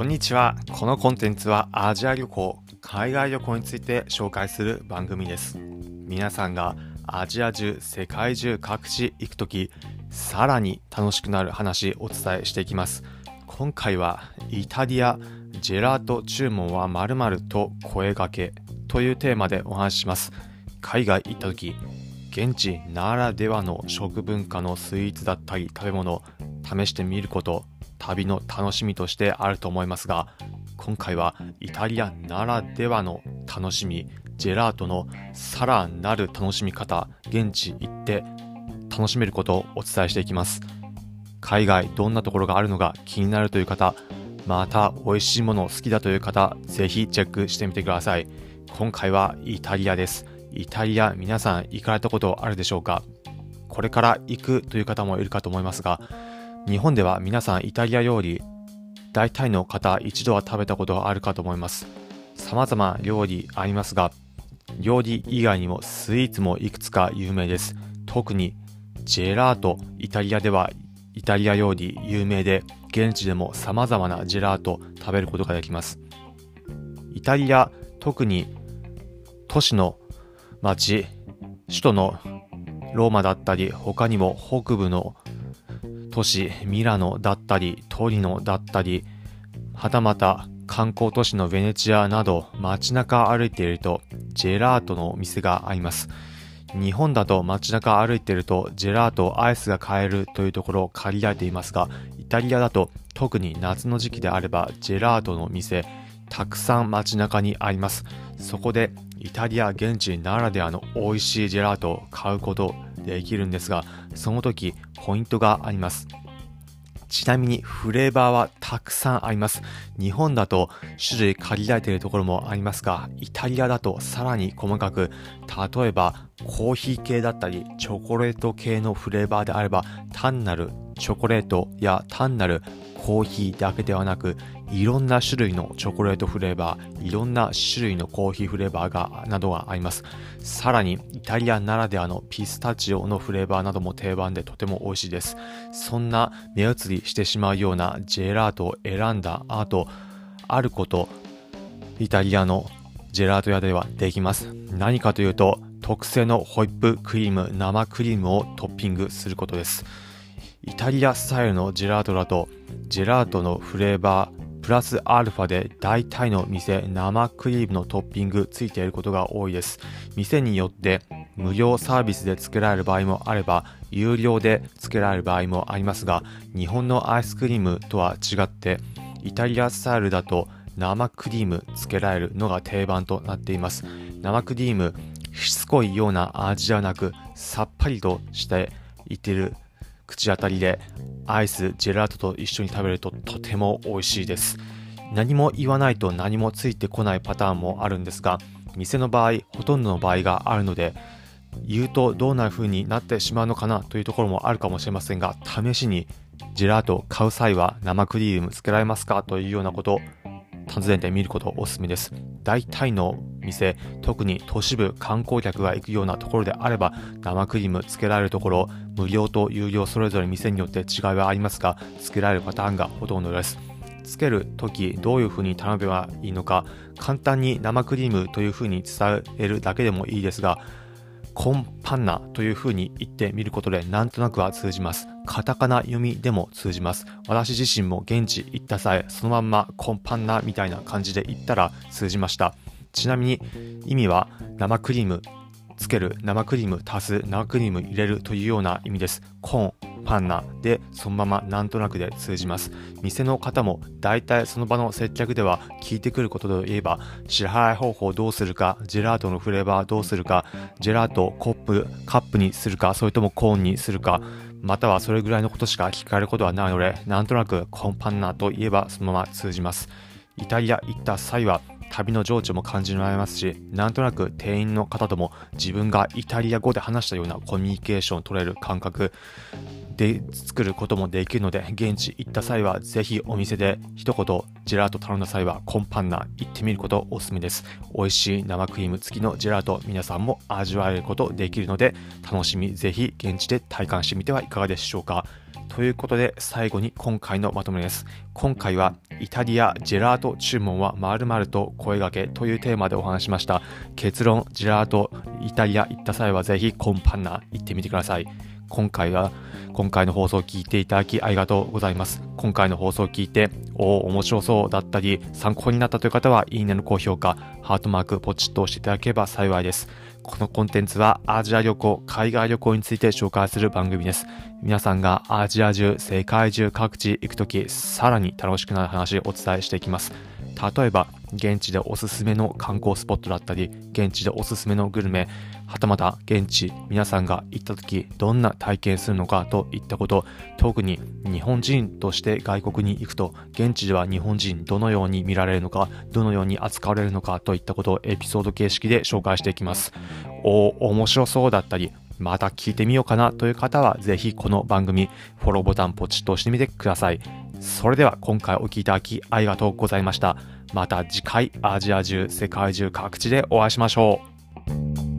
こんにちは。このコンテンツはアジア旅行、海外旅行について紹介する番組です。皆さんがアジア中、世界中各地行くとき、さらに楽しくなる話お伝えしていきます。今回はイタリア、ジェラート注文は〇〇と声掛けというテーマでお話しします。海外行ったとき、現地ならではの食文化のスイーツだったり食べ物、試してみること旅の楽しみとしてあると思いますが今回はイタリアならではの楽しみジェラートのさらなる楽しみ方現地行って楽しめることをお伝えしていきます。海外どんなところがあるのか気になるという方また美味しいもの好きだという方ぜひチェックしてみてください。今回はイタリアです。イタリア皆さん行かれたことあるでしょうか？これから行くという方もいるかと思いますが日本では皆さんイタリア料理大体の方一度は食べたことがあるかと思います。様々料理ありますが料理以外にもスイーツもいくつか有名です。特にジェラートイタリアではイタリア料理有名で現地でも様々なジェラート食べることができます。イタリア特に都市の町首都のローマだったり他にも北部の都市ミラノだったりトリノだったりはたまた観光都市のベネチアなど街中歩いているとジェラートのお店があります。日本だと街中歩いているとジェラートアイスが買えるというところを借りられていますがイタリアだと特に夏の時期であればジェラートの店たくさん街中にありますそこでイタリア現地ならではの美味しいジェラートを買うことできるんですがその時ポイントがありますちなみにフレーバーはたくさんあります。日本だと種類限られているところもありますが、イタリアだとさらに細かく、例えばコーヒー系だったり、チョコレート系のフレーバーであれば、単なるチョコレートや単なるコーヒーだけではなく、いろんな種類のチョコレートフレーバー、いろんな種類のコーヒーフレーバーが、などがあります。さらに、イタリアならではのピスタチオのフレーバーなども定番でとても美味しいです。そんな目移りしてしまうようなジェラートを選んだ後、あること、イタリアのジェラート屋ではできます。何かというと、特製のホイップクリーム、生クリームをトッピングすることです。イタリアスタイルのジェラートだと、ジェラートのフレーバー、プラスアルファで大体の店生クリームのトッピングついていることが多いです。店によって無料サービスで付けられる場合もあれば、有料で付けられる場合もありますが、日本のアイスクリームとは違って、イタリアスタイルだと生クリーム付けられるのが定番となっています。生クリーム、しつこいような味ではなく、さっぱりとしていってる口当たりでアイス、ジェラートと一緒に食べるととても美味しいです。何も言わないと何もついてこないパターンもあるんですが、店の場合、ほとんどの場合があるので、言うとどうな風になってしまうのかなというところもあるかもしれませんが、試しにジェラートを買う際は生クリームつけられますかというようなことを訪ねてみることおすすめです。大体の店、特に都市部観光客が行くようなところであれば、生クリームつけられるところ、無料と有料それぞれ店によって違いはありますが、つけられるパターンがほとんどです。つけるときどういう風に頼めばいいのか、簡単に生クリームという風に伝えるだけでもいいですが、コンパンナという風に言ってみることでなんとなくは通じます。カタカナ読みでも通じます。私自身も現地行った際、そのまんまコンパンナみたいな感じで言ったら通じました。ちなみに意味は生クリームつける、生クリーム足す、生クリーム入れるというような意味です。コーン、パンナでそのままなんとなくで通じます。店の方も大体その場の接客では聞いてくることといえば、支払い方法どうするか、ジェラートのフレーバーどうするか、ジェラートコップ、カップにするか、それともコーンにするか、またはそれぐらいのことしか聞かれることはないので、なんとなくコーンパンナといえばそのまま通じます。イタリア行った際は旅の情緒も感じられますし、なんとなく店員の方とも自分がイタリア語で話したようなコミュニケーションを取れる感覚で作ることもできるので、現地行った際はぜひお店で一言ジェラート頼んだ際はコンパンナ行ってみることおすすめです。美味しい生クリーム付きのジェラート皆さんも味わえることできるので、楽しみぜひ現地で体感してみてはいかがでしょうか。ということで最後に今回のまとめです。今回はイタリアジェラート注文はまるまると声掛けというテーマでお話しました。結論、ジェラートイタリア行った際はぜひコンパンナ行ってみてください。今回は今回の放送を聞いていただきありがとうございます。今回の放送を聞いて、おお、面白そうだったり、参考になったという方は、いいねの高評価、ハートマーク、ポチッと押していただければ幸いです。このコンテンツはアジア旅行、海外旅行について紹介する番組です。皆さんがアジア中、世界中各地行くとき、さらに楽しくなる話をお伝えしていきます。例えば、現地でおすすめの観光スポットだったり、現地でおすすめのグルメ、はたまた現地、皆さんが行った時、どんな体験するのかといったこと、特に日本人として外国に行くと、現地では日本人どのように見られるのか、どのように扱われるのかといったことをエピソード形式で紹介していきます。お、面白そうだったり、また聞いてみようかなという方は、ぜひこの番組、フォローボタンポチッと押してみてください。それでは今回お聴きいただきありがとうございました。また次回アジア中世界中各地でお会いしましょう。